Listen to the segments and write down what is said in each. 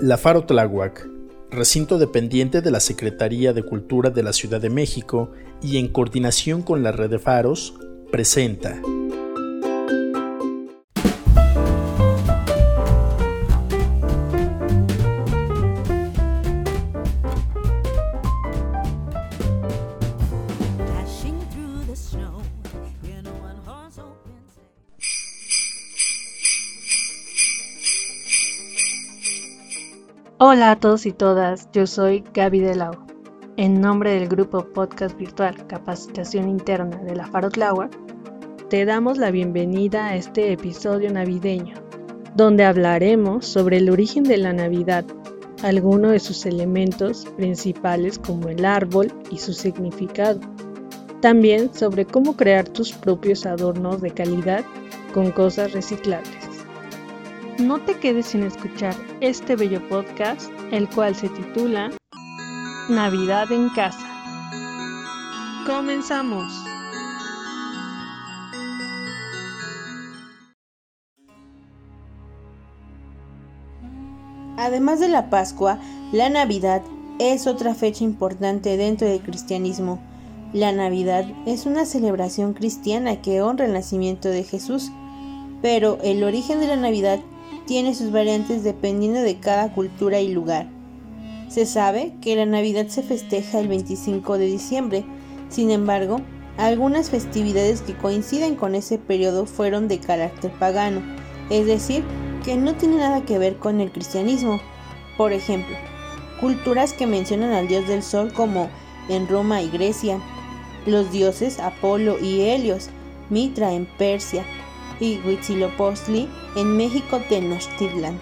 La Faro Tláhuac, recinto dependiente de la Secretaría de Cultura de la Ciudad de México y en coordinación con la Red de Faros, presenta Hola a todos y todas, yo soy Gaby Delau. En nombre del grupo Podcast Virtual Capacitación Interna de la Farotlawa, te damos la bienvenida a este episodio navideño, donde hablaremos sobre el origen de la Navidad, algunos de sus elementos principales como el árbol y su significado. También sobre cómo crear tus propios adornos de calidad con cosas reciclables. No te quedes sin escuchar este bello podcast, el cual se titula Navidad en casa. Comenzamos. Además de la Pascua, la Navidad es otra fecha importante dentro del cristianismo. La Navidad es una celebración cristiana que honra el nacimiento de Jesús, pero el origen de la Navidad tiene sus variantes dependiendo de cada cultura y lugar. Se sabe que la Navidad se festeja el 25 de diciembre, sin embargo, algunas festividades que coinciden con ese periodo fueron de carácter pagano, es decir, que no tiene nada que ver con el cristianismo. Por ejemplo, culturas que mencionan al dios del sol como en Roma y Grecia, los dioses Apolo y Helios, Mitra en Persia, y Huitzilopochtli en México Tenochtitlan.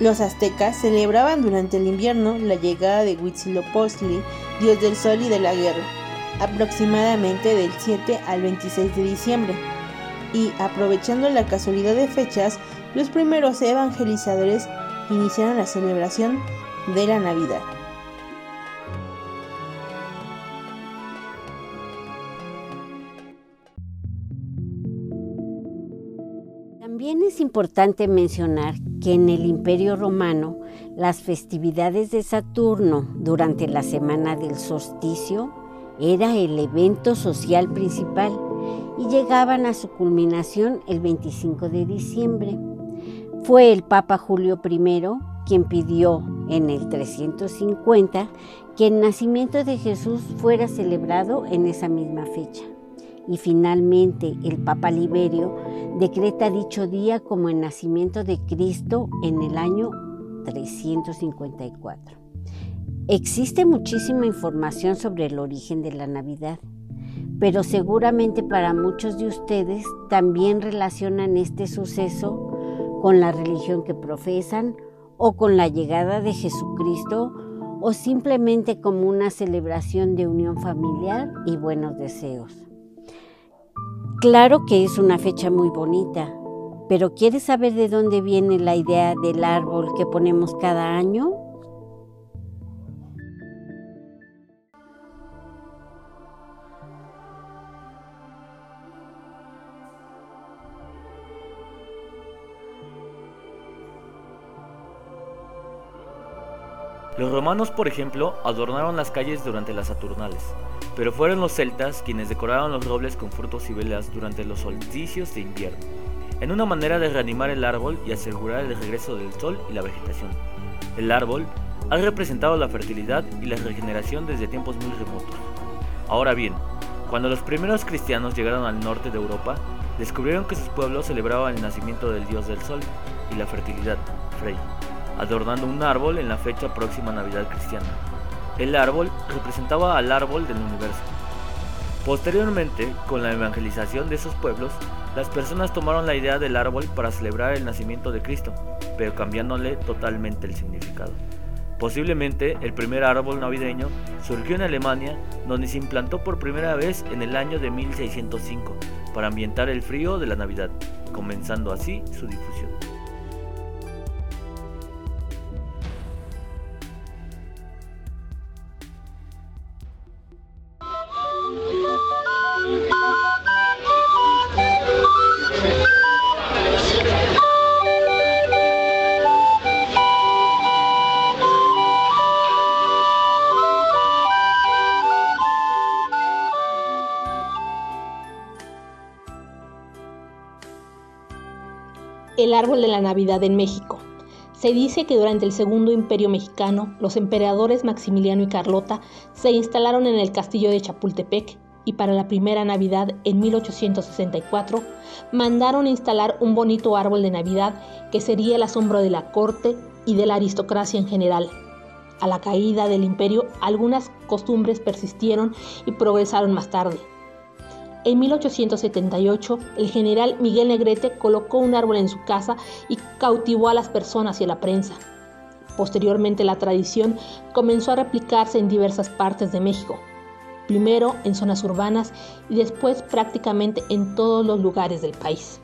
Los aztecas celebraban durante el invierno la llegada de Huitzilopochtli, dios del sol y de la guerra, aproximadamente del 7 al 26 de diciembre. Y aprovechando la casualidad de fechas, los primeros evangelizadores iniciaron la celebración de la Navidad. Es importante mencionar que en el Imperio Romano las festividades de Saturno durante la semana del solsticio era el evento social principal y llegaban a su culminación el 25 de diciembre. Fue el Papa Julio I quien pidió en el 350 que el nacimiento de Jesús fuera celebrado en esa misma fecha y finalmente el Papa Liberio decreta dicho día como el nacimiento de Cristo en el año 354. Existe muchísima información sobre el origen de la Navidad, pero seguramente para muchos de ustedes también relacionan este suceso con la religión que profesan o con la llegada de Jesucristo o simplemente como una celebración de unión familiar y buenos deseos. Claro que es una fecha muy bonita, pero ¿quieres saber de dónde viene la idea del árbol que ponemos cada año? Los romanos, por ejemplo, adornaron las calles durante las Saturnales, pero fueron los celtas quienes decoraron los robles con frutos y velas durante los solsticios de invierno, en una manera de reanimar el árbol y asegurar el regreso del sol y la vegetación. El árbol ha representado la fertilidad y la regeneración desde tiempos muy remotos. Ahora bien, cuando los primeros cristianos llegaron al norte de Europa, descubrieron que sus pueblos celebraban el nacimiento del dios del sol y la fertilidad, Frey adornando un árbol en la fecha próxima a Navidad cristiana. El árbol representaba al árbol del universo. Posteriormente, con la evangelización de esos pueblos, las personas tomaron la idea del árbol para celebrar el nacimiento de Cristo, pero cambiándole totalmente el significado. Posiblemente el primer árbol navideño surgió en Alemania, donde se implantó por primera vez en el año de 1605 para ambientar el frío de la Navidad, comenzando así su difusión. Árbol de la Navidad en México. Se dice que durante el Segundo Imperio Mexicano, los emperadores Maximiliano y Carlota se instalaron en el castillo de Chapultepec y para la primera Navidad en 1864 mandaron instalar un bonito árbol de Navidad que sería el asombro de la corte y de la aristocracia en general. A la caída del imperio, algunas costumbres persistieron y progresaron más tarde. En 1878, el general Miguel Negrete colocó un árbol en su casa y cautivó a las personas y a la prensa. Posteriormente, la tradición comenzó a replicarse en diversas partes de México, primero en zonas urbanas y después prácticamente en todos los lugares del país.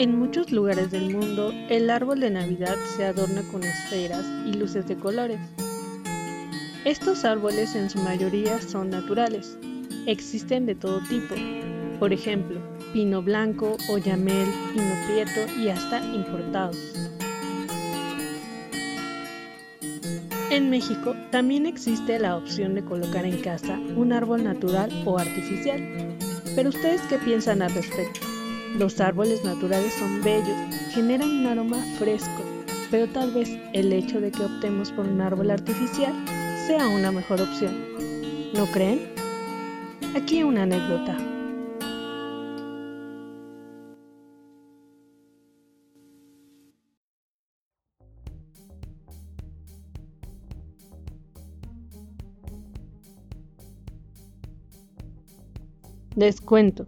En muchos lugares del mundo, el árbol de Navidad se adorna con esferas y luces de colores. Estos árboles en su mayoría son naturales. Existen de todo tipo. Por ejemplo, pino blanco, oyamel, pino prieto y hasta importados. En México también existe la opción de colocar en casa un árbol natural o artificial. Pero ustedes qué piensan al respecto? Los árboles naturales son bellos, generan un aroma fresco, pero tal vez el hecho de que optemos por un árbol artificial sea una mejor opción. ¿No creen? Aquí una anécdota. Les cuento.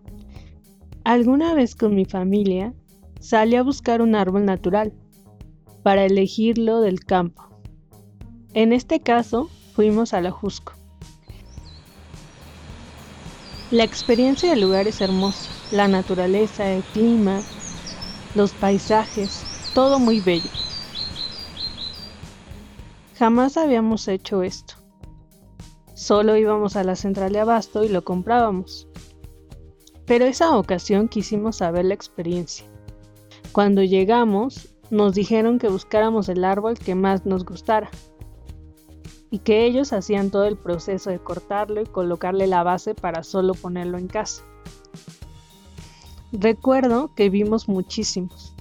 Alguna vez con mi familia salí a buscar un árbol natural para elegirlo del campo. En este caso fuimos a la Jusco. La experiencia del lugar es hermosa, la naturaleza, el clima, los paisajes, todo muy bello. Jamás habíamos hecho esto. Solo íbamos a la central de abasto y lo comprábamos pero esa ocasión quisimos saber la experiencia. Cuando llegamos, nos dijeron que buscáramos el árbol que más nos gustara y que ellos hacían todo el proceso de cortarlo y colocarle la base para solo ponerlo en casa. Recuerdo que vimos muchísimos,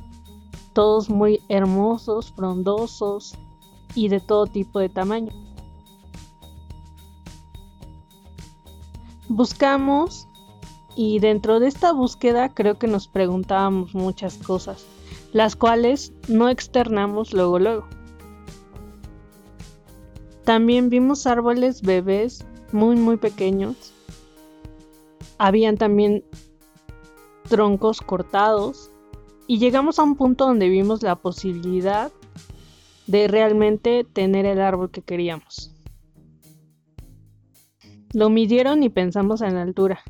todos muy hermosos, frondosos y de todo tipo de tamaño. Buscamos y dentro de esta búsqueda creo que nos preguntábamos muchas cosas, las cuales no externamos luego luego. También vimos árboles bebés muy muy pequeños. Habían también troncos cortados y llegamos a un punto donde vimos la posibilidad de realmente tener el árbol que queríamos. Lo midieron y pensamos en la altura.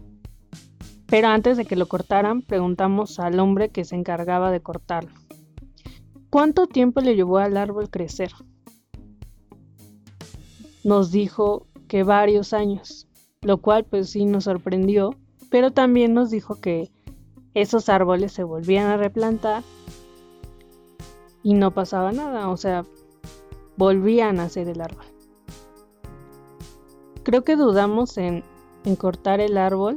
Pero antes de que lo cortaran, preguntamos al hombre que se encargaba de cortarlo. ¿Cuánto tiempo le llevó al árbol crecer? Nos dijo que varios años, lo cual pues sí nos sorprendió, pero también nos dijo que esos árboles se volvían a replantar y no pasaba nada, o sea, volvían a ser el árbol. Creo que dudamos en, en cortar el árbol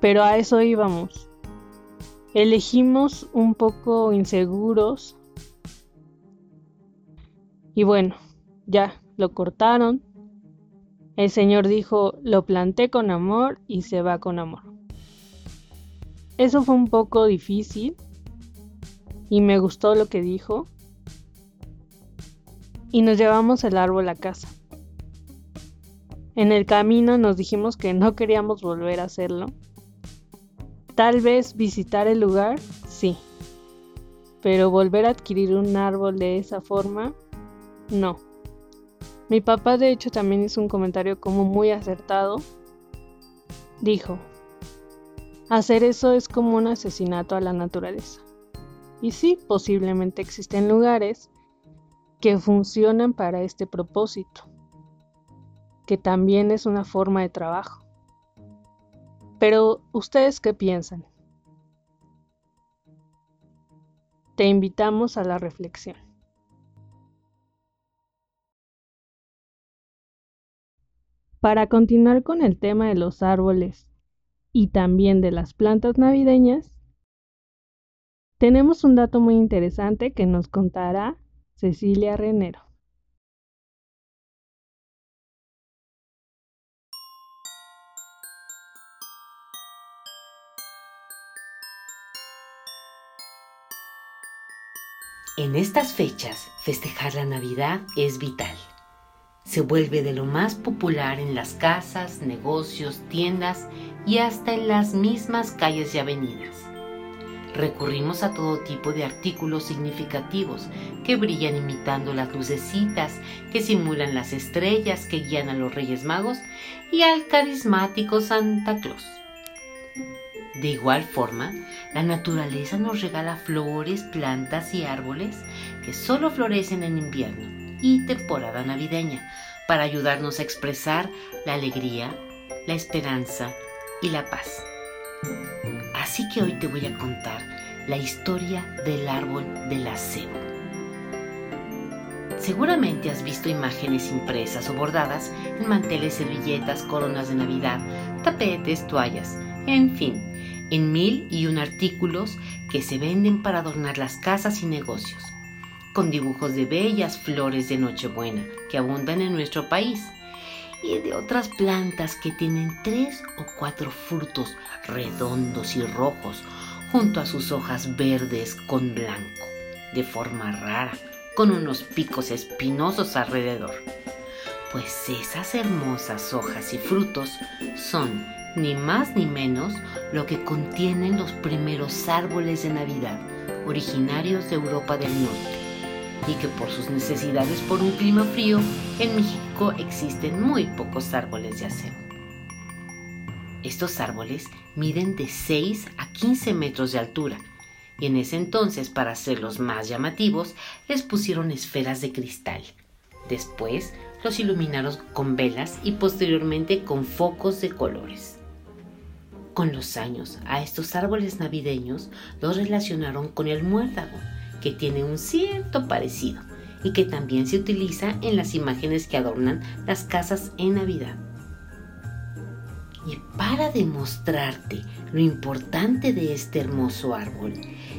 pero a eso íbamos. Elegimos un poco inseguros. Y bueno, ya lo cortaron. El Señor dijo, lo planté con amor y se va con amor. Eso fue un poco difícil y me gustó lo que dijo. Y nos llevamos el árbol a casa. En el camino nos dijimos que no queríamos volver a hacerlo Tal vez visitar el lugar, sí. Pero volver a adquirir un árbol de esa forma, no. Mi papá de hecho también hizo un comentario como muy acertado. Dijo, hacer eso es como un asesinato a la naturaleza. Y sí, posiblemente existen lugares que funcionan para este propósito, que también es una forma de trabajo. Pero, ¿ustedes qué piensan? Te invitamos a la reflexión. Para continuar con el tema de los árboles y también de las plantas navideñas, tenemos un dato muy interesante que nos contará Cecilia Renero. En estas fechas, festejar la Navidad es vital. Se vuelve de lo más popular en las casas, negocios, tiendas y hasta en las mismas calles y avenidas. Recurrimos a todo tipo de artículos significativos que brillan imitando las lucecitas que simulan las estrellas que guían a los Reyes Magos y al carismático Santa Claus. De igual forma, la naturaleza nos regala flores, plantas y árboles que solo florecen en invierno y temporada navideña para ayudarnos a expresar la alegría, la esperanza y la paz. Así que hoy te voy a contar la historia del árbol del acebo. Seguramente has visto imágenes impresas o bordadas en manteles, servilletas, coronas de Navidad, tapetes, toallas, en fin, en mil y un artículos que se venden para adornar las casas y negocios, con dibujos de bellas flores de Nochebuena que abundan en nuestro país y de otras plantas que tienen tres o cuatro frutos redondos y rojos junto a sus hojas verdes con blanco, de forma rara, con unos picos espinosos alrededor. Pues esas hermosas hojas y frutos son ni más ni menos lo que contienen los primeros árboles de Navidad originarios de Europa del Norte y que por sus necesidades por un clima frío en México existen muy pocos árboles de acebo. Estos árboles miden de 6 a 15 metros de altura y en ese entonces para hacerlos más llamativos les pusieron esferas de cristal. Después los iluminaron con velas y posteriormente con focos de colores. Con los años, a estos árboles navideños los relacionaron con el muérdago, que tiene un cierto parecido y que también se utiliza en las imágenes que adornan las casas en Navidad. Y para demostrarte lo importante de este hermoso árbol,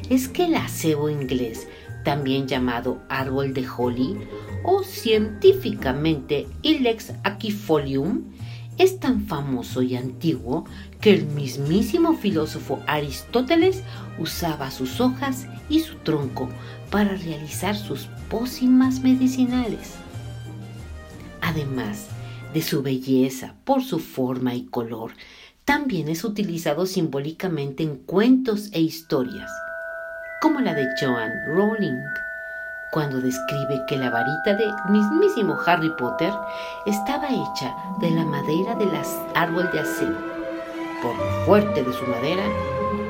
es que el acebo inglés, también llamado árbol de holly o científicamente Ilex aquifolium, es tan famoso y antiguo que el mismísimo filósofo Aristóteles usaba sus hojas y su tronco para realizar sus pócimas medicinales. Además de su belleza por su forma y color, también es utilizado simbólicamente en cuentos e historias, como la de Joan Rowling cuando describe que la varita de mismísimo Harry Potter estaba hecha de la madera del árbol de acero, por lo fuerte de su madera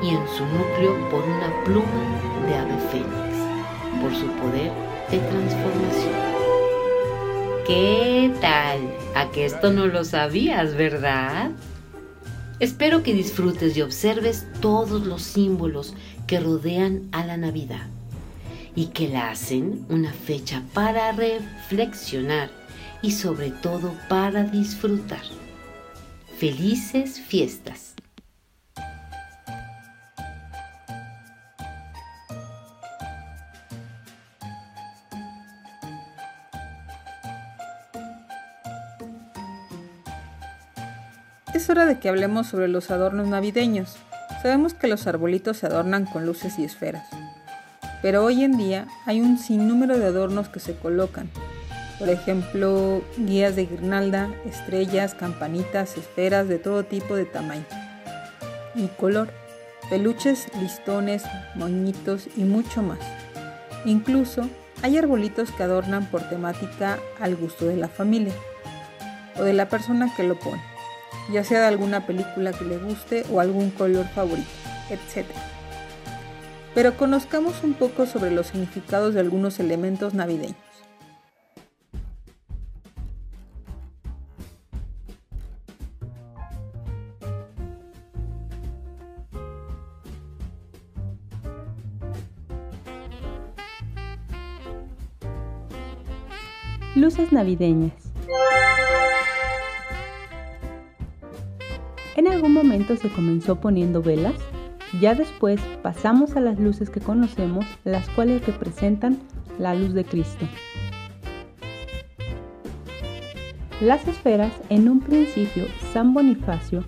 y en su núcleo por una pluma de ave fénix, por su poder de transformación. ¿Qué tal? ¿A que esto no lo sabías, verdad? Espero que disfrutes y observes todos los símbolos que rodean a la Navidad y que la hacen una fecha para reflexionar y sobre todo para disfrutar. Felices fiestas. Es hora de que hablemos sobre los adornos navideños. Sabemos que los arbolitos se adornan con luces y esferas pero hoy en día hay un sinnúmero de adornos que se colocan. Por ejemplo, guías de guirnalda, estrellas, campanitas, esferas de todo tipo de tamaño y color, peluches, listones, moñitos y mucho más. Incluso hay arbolitos que adornan por temática al gusto de la familia o de la persona que lo pone, ya sea de alguna película que le guste o algún color favorito, etc pero conozcamos un poco sobre los significados de algunos elementos navideños. Luces navideñas. En algún momento se comenzó poniendo velas, ya después pasamos a las luces que conocemos, las cuales representan la luz de Cristo. Las esferas, en un principio, San Bonifacio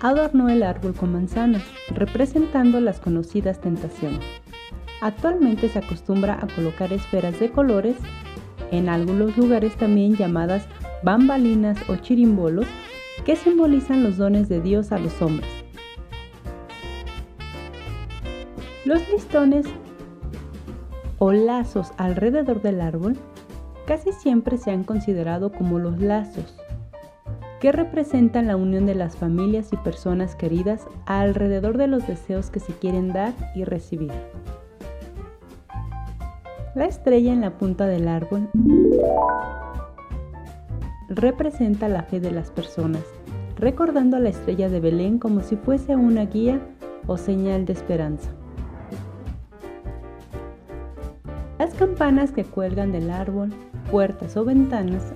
adornó el árbol con manzanas, representando las conocidas tentaciones. Actualmente se acostumbra a colocar esferas de colores, en algunos lugares también llamadas bambalinas o chirimbolos, que simbolizan los dones de Dios a los hombres. Los listones o lazos alrededor del árbol casi siempre se han considerado como los lazos, que representan la unión de las familias y personas queridas alrededor de los deseos que se quieren dar y recibir. La estrella en la punta del árbol representa la fe de las personas, recordando a la estrella de Belén como si fuese una guía o señal de esperanza. Campanas que cuelgan del árbol, puertas o ventanas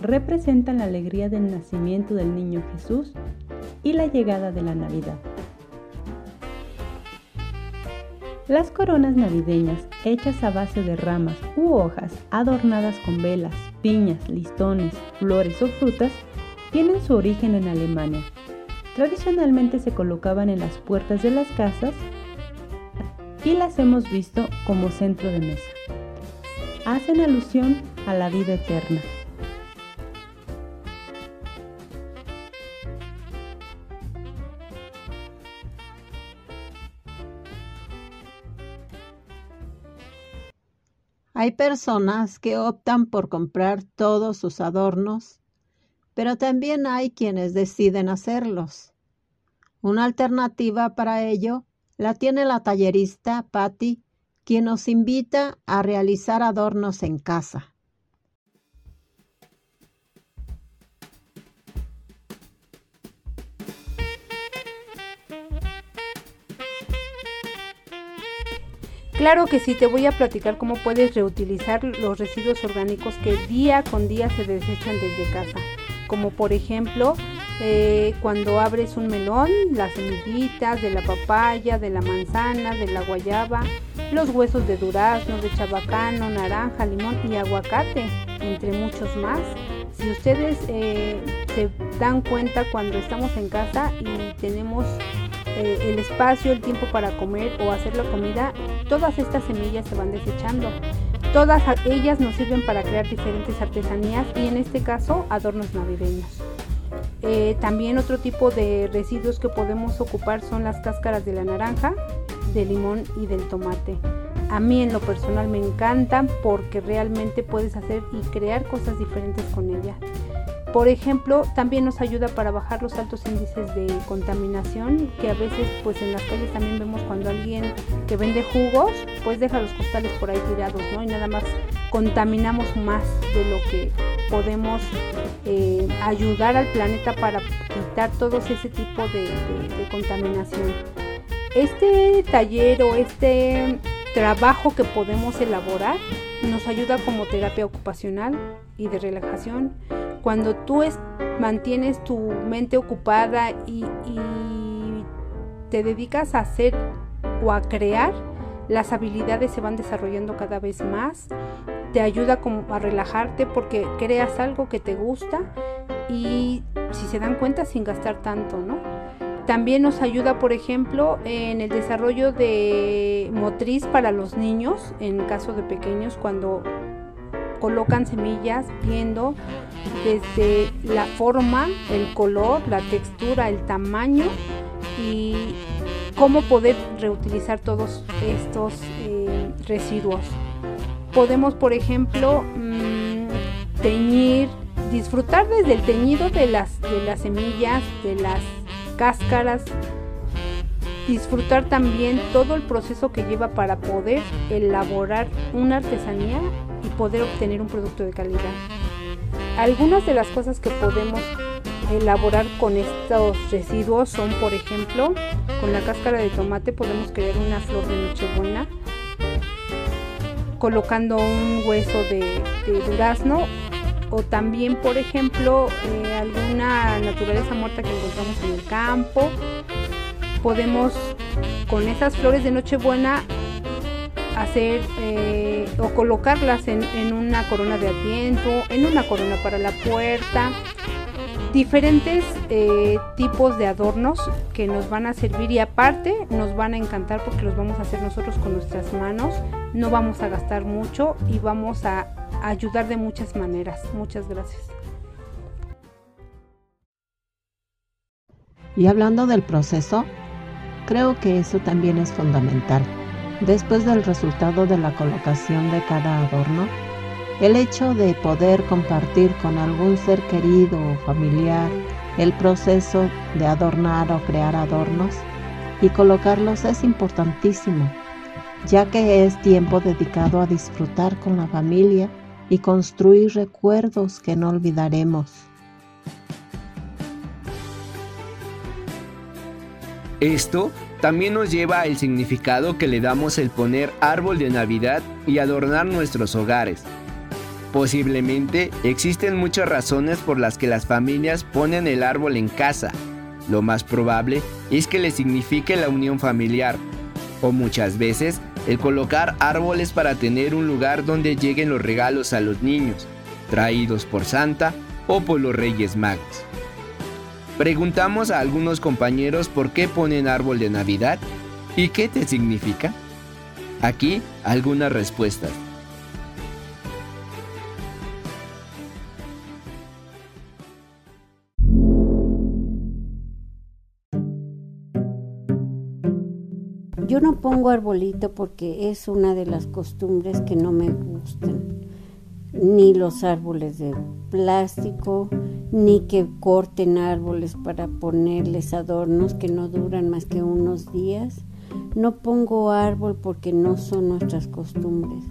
representan la alegría del nacimiento del niño Jesús y la llegada de la Navidad. Las coronas navideñas, hechas a base de ramas u hojas adornadas con velas, piñas, listones, flores o frutas, tienen su origen en Alemania. Tradicionalmente se colocaban en las puertas de las casas y las hemos visto como centro de mesa. Hacen alusión a la vida eterna. Hay personas que optan por comprar todos sus adornos, pero también hay quienes deciden hacerlos. Una alternativa para ello la tiene la tallerista Patty, quien nos invita a realizar adornos en casa. Claro que sí, te voy a platicar cómo puedes reutilizar los residuos orgánicos que día con día se desechan desde casa. Como por ejemplo, eh, cuando abres un melón, las semillitas de la papaya, de la manzana, de la guayaba, los huesos de durazno, de chabacano, naranja, limón y aguacate, entre muchos más. Si ustedes eh, se dan cuenta cuando estamos en casa y tenemos eh, el espacio, el tiempo para comer o hacer la comida, todas estas semillas se van desechando. Todas ellas nos sirven para crear diferentes artesanías y en este caso adornos navideños. Eh, también otro tipo de residuos que podemos ocupar son las cáscaras de la naranja, del limón y del tomate. A mí en lo personal me encantan porque realmente puedes hacer y crear cosas diferentes con ellas. Por ejemplo, también nos ayuda para bajar los altos índices de contaminación, que a veces pues en las calles también vemos cuando alguien que vende jugos, pues deja los costales por ahí tirados, ¿no? Y nada más contaminamos más de lo que podemos eh, ayudar al planeta para quitar todo ese tipo de, de contaminación. Este taller o este trabajo que podemos elaborar nos ayuda como terapia ocupacional y de relajación cuando tú mantienes tu mente ocupada y, te dedicas a hacer o a crear, las habilidades se van desarrollando cada vez más. Te ayuda como a relajarte porque creas algo que te gusta y si se dan cuenta sin gastar tanto, ¿no? También nos ayuda, por ejemplo, en el desarrollo de motriz para los niños, en caso de pequeños, cuando colocan semillas viendo desde la forma, el color, la textura, el tamaño y cómo poder reutilizar todos estos eh, residuos. Podemos, por ejemplo, mm, teñir, disfrutar desde el teñido de las, de las semillas, de las cáscaras, disfrutar también todo el proceso que lleva para poder elaborar una artesanía y poder obtener un producto de calidad. Algunas de las cosas que podemos elaborar con estos residuos son, por ejemplo, con la cáscara de tomate podemos crear una flor de nochebuena, colocando un hueso de, durazno o también, por ejemplo, eh, alguna naturaleza muerta que encontramos en el campo. Podemos con esas flores de Nochebuena hacer eh, o colocarlas en, en, una corona de adviento, en una corona para la puerta, diferentes eh, tipos de adornos que nos van a servir y aparte nos van a encantar porque los vamos a hacer nosotros con nuestras manos, no vamos a gastar mucho y vamos a ayudar de muchas maneras. Muchas gracias. Y hablando del proceso, creo que eso también es fundamental. Después del resultado de la colocación de cada adorno, el hecho de poder compartir con algún ser querido o familiar el proceso de adornar o crear adornos y colocarlos es importantísimo, ya que es tiempo dedicado a disfrutar con la familia y construir recuerdos que no olvidaremos. Esto también nos lleva al significado que le damos el poner árbol de Navidad y adornar nuestros hogares. Posiblemente existen muchas razones por las que las familias ponen el árbol en casa. Lo más probable es que le signifique la unión familiar, o muchas veces el colocar árboles para tener un lugar donde lleguen los regalos a los niños, traídos por Santa o por los Reyes Magos. Preguntamos a algunos compañeros por qué ponen árbol de Navidad y qué te significa. Aquí algunas respuestas. Pongo arbolito porque es una de las costumbres que no me gustan. Ni los árboles de plástico, ni que corten árboles para ponerles adornos que no duran más que unos días. No pongo árbol porque no son nuestras costumbres.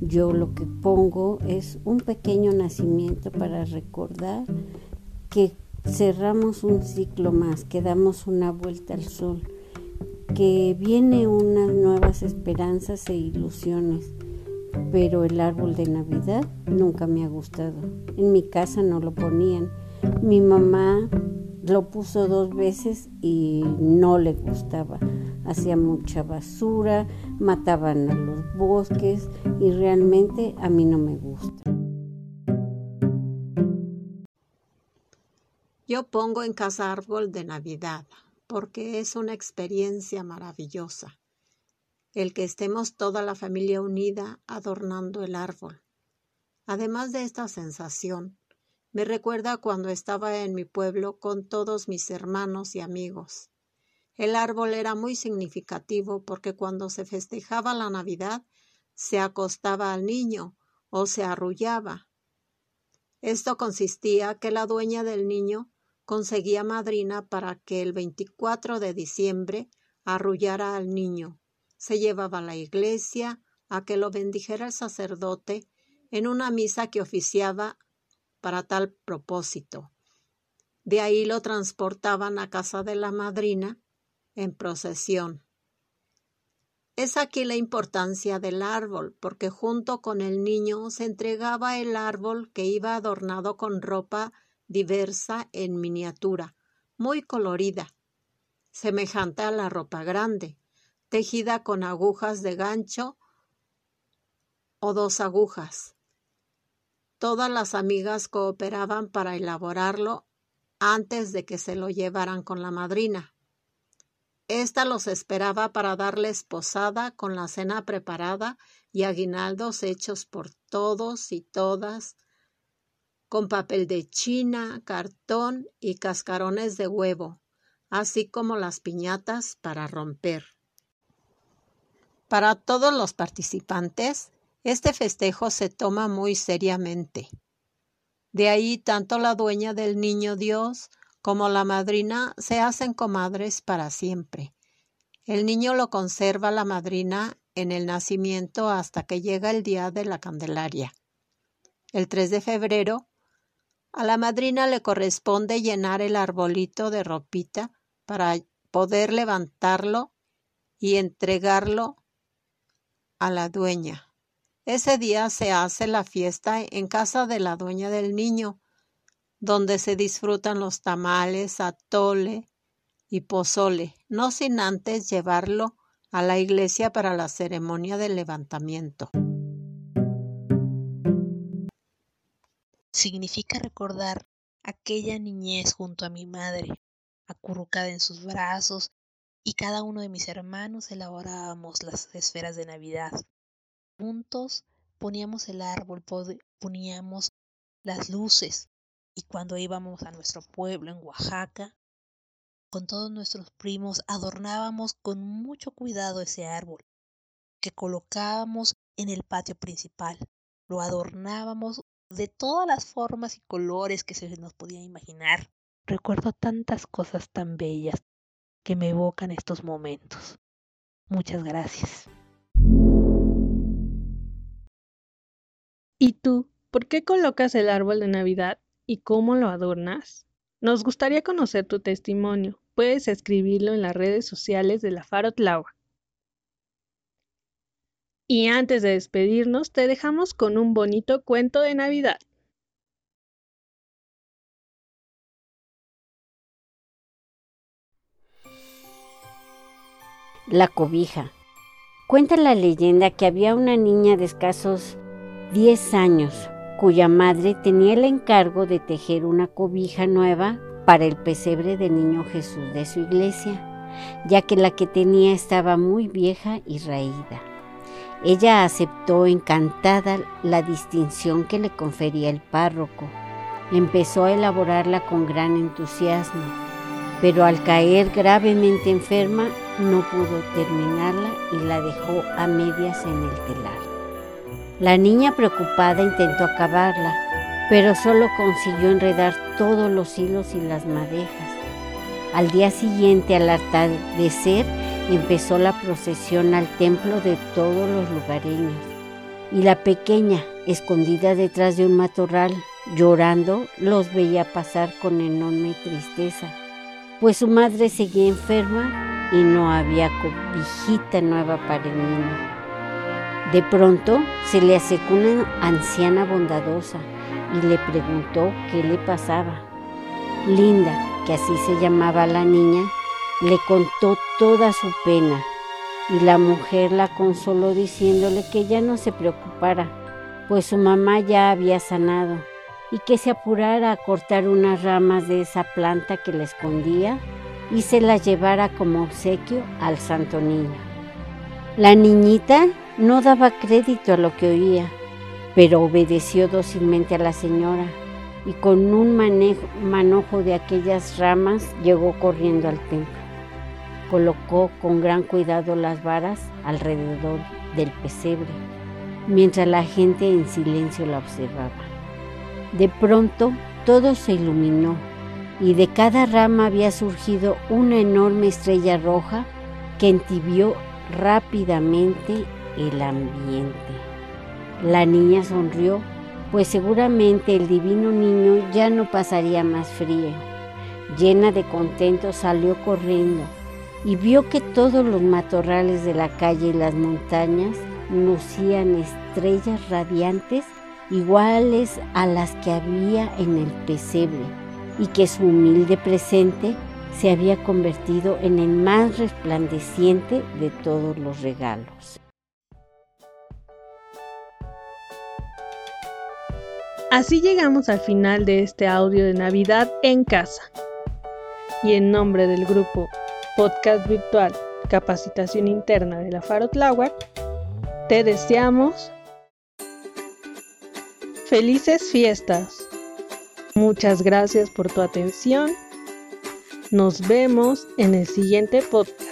Yo lo que pongo es un pequeño nacimiento para recordar que cerramos un ciclo más, que damos una vuelta al sol, que viene unas nuevas esperanzas e ilusiones. Pero el árbol de Navidad nunca me ha gustado. En mi casa no lo ponían. Mi mamá lo puso dos veces y no le gustaba. Hacía mucha basura, mataban a los bosques y realmente a mí no me gusta. Yo pongo en casa árbol de Navidad porque es una experiencia maravillosa. El que estemos toda la familia unida adornando el árbol. Además de esta sensación, me recuerda cuando estaba en mi pueblo con todos mis hermanos y amigos. El árbol era muy significativo porque cuando se festejaba la Navidad se acostaba al niño o se arrullaba. Esto consistía que la dueña del niño conseguía madrina para que el 24 de diciembre arrullara al niño. Se llevaba a la iglesia a que lo bendijera el sacerdote en una misa que oficiaba para tal propósito. De ahí lo transportaban a casa de la madrina en procesión. Es aquí la importancia del árbol, porque junto con el niño se entregaba el árbol que iba adornado con ropa diversa en miniatura, muy colorida, semejante a la ropa grande, tejida con agujas de gancho o dos agujas. Todas las amigas cooperaban para elaborarlo antes de que se lo llevaran con la madrina. Esta los esperaba para darles posada con la cena preparada y aguinaldos hechos por todos y todas con papel de china, cartón y cascarones de huevo, así como las piñatas para romper. Para todos los participantes, este festejo se toma muy seriamente. De ahí tanto la dueña del niño Dios como la madrina se hacen comadres para siempre. El niño lo conserva la madrina en el nacimiento hasta que llega el día de la Candelaria. El 3 de febrero a la madrina le corresponde llenar el arbolito de ropita para poder levantarlo y entregarlo a la dueña. Ese día se hace la fiesta en casa de la dueña del niño, donde se disfrutan los tamales, atole y pozole, no sin antes llevarlo a la iglesia para la ceremonia del levantamiento. Significa recordar aquella niñez junto a mi madre, acurrucada en sus brazos, y cada uno de mis hermanos elaborábamos las esferas de Navidad. Juntos poníamos el árbol, poníamos las luces, y cuando íbamos a nuestro pueblo en Oaxaca, con todos nuestros primos adornábamos con mucho cuidado ese árbol que colocábamos en el patio principal. Lo adornábamos de todas las formas y colores que se nos podía imaginar. Recuerdo tantas cosas tan bellas que me evocan estos momentos. Muchas gracias. ¿Y tú, por qué colocas el árbol de Navidad y cómo lo adornas? Nos gustaría conocer tu testimonio. Puedes escribirlo en las redes sociales de la Farot Y antes de despedirnos, te dejamos con un bonito cuento de Navidad. La cobija. Cuenta la leyenda que había una niña de escasos 10 años cuya madre tenía el encargo de tejer una cobija nueva para el pesebre del niño Jesús de su iglesia, ya que la que tenía estaba muy vieja y raída. Ella aceptó encantada la distinción que le confería el párroco. Empezó a elaborarla con gran entusiasmo, pero al caer gravemente enferma no pudo terminarla y la dejó a medias en el telar. La niña preocupada intentó acabarla, pero solo consiguió enredar todos los hilos y las madejas. Al día siguiente, al atardecer, empezó la procesión al templo de todos los lugareños. Y la pequeña, escondida detrás de un matorral, llorando, los veía pasar con enorme tristeza, pues su madre seguía enferma y no había cobijita nueva para el niño. De pronto se le acercó una anciana bondadosa y le preguntó qué le pasaba. Linda, que así se llamaba la niña, le contó toda su pena y la mujer la consoló diciéndole que ya no se preocupara, pues su mamá ya había sanado y que se apurara a cortar unas ramas de esa planta que la escondía y se las llevara como obsequio al santo niño. La niñita no daba crédito a lo que oía, pero obedeció dócilmente a la señora y con un manojo de aquellas ramas llegó corriendo al templo. Colocó con gran cuidado las varas alrededor del pesebre, mientras la gente en silencio la observaba. De pronto todo se iluminó y de cada rama había surgido una enorme estrella roja que entibió rápidamente el ambiente. La niña sonrió, pues seguramente el divino niño ya no pasaría más frío. Llena de contento salió corriendo y vio que todos los matorrales de la calle y las montañas lucían estrellas radiantes iguales a las que había en el pesebre y que su humilde presente se había convertido en el más resplandeciente de todos los regalos. Así llegamos al final de este audio de Navidad en casa. Y en nombre del grupo Podcast Virtual Capacitación Interna de la Faro te deseamos felices fiestas. Muchas gracias por tu atención. Nos vemos en el siguiente podcast.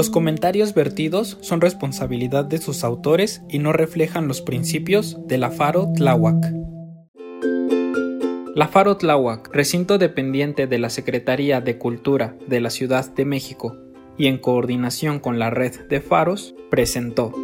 Los comentarios vertidos son responsabilidad de sus autores y no reflejan los principios de la Faro Tláhuac. La Faro Tláhuac, recinto dependiente de la Secretaría de Cultura de la Ciudad de México y en coordinación con la red de faros, presentó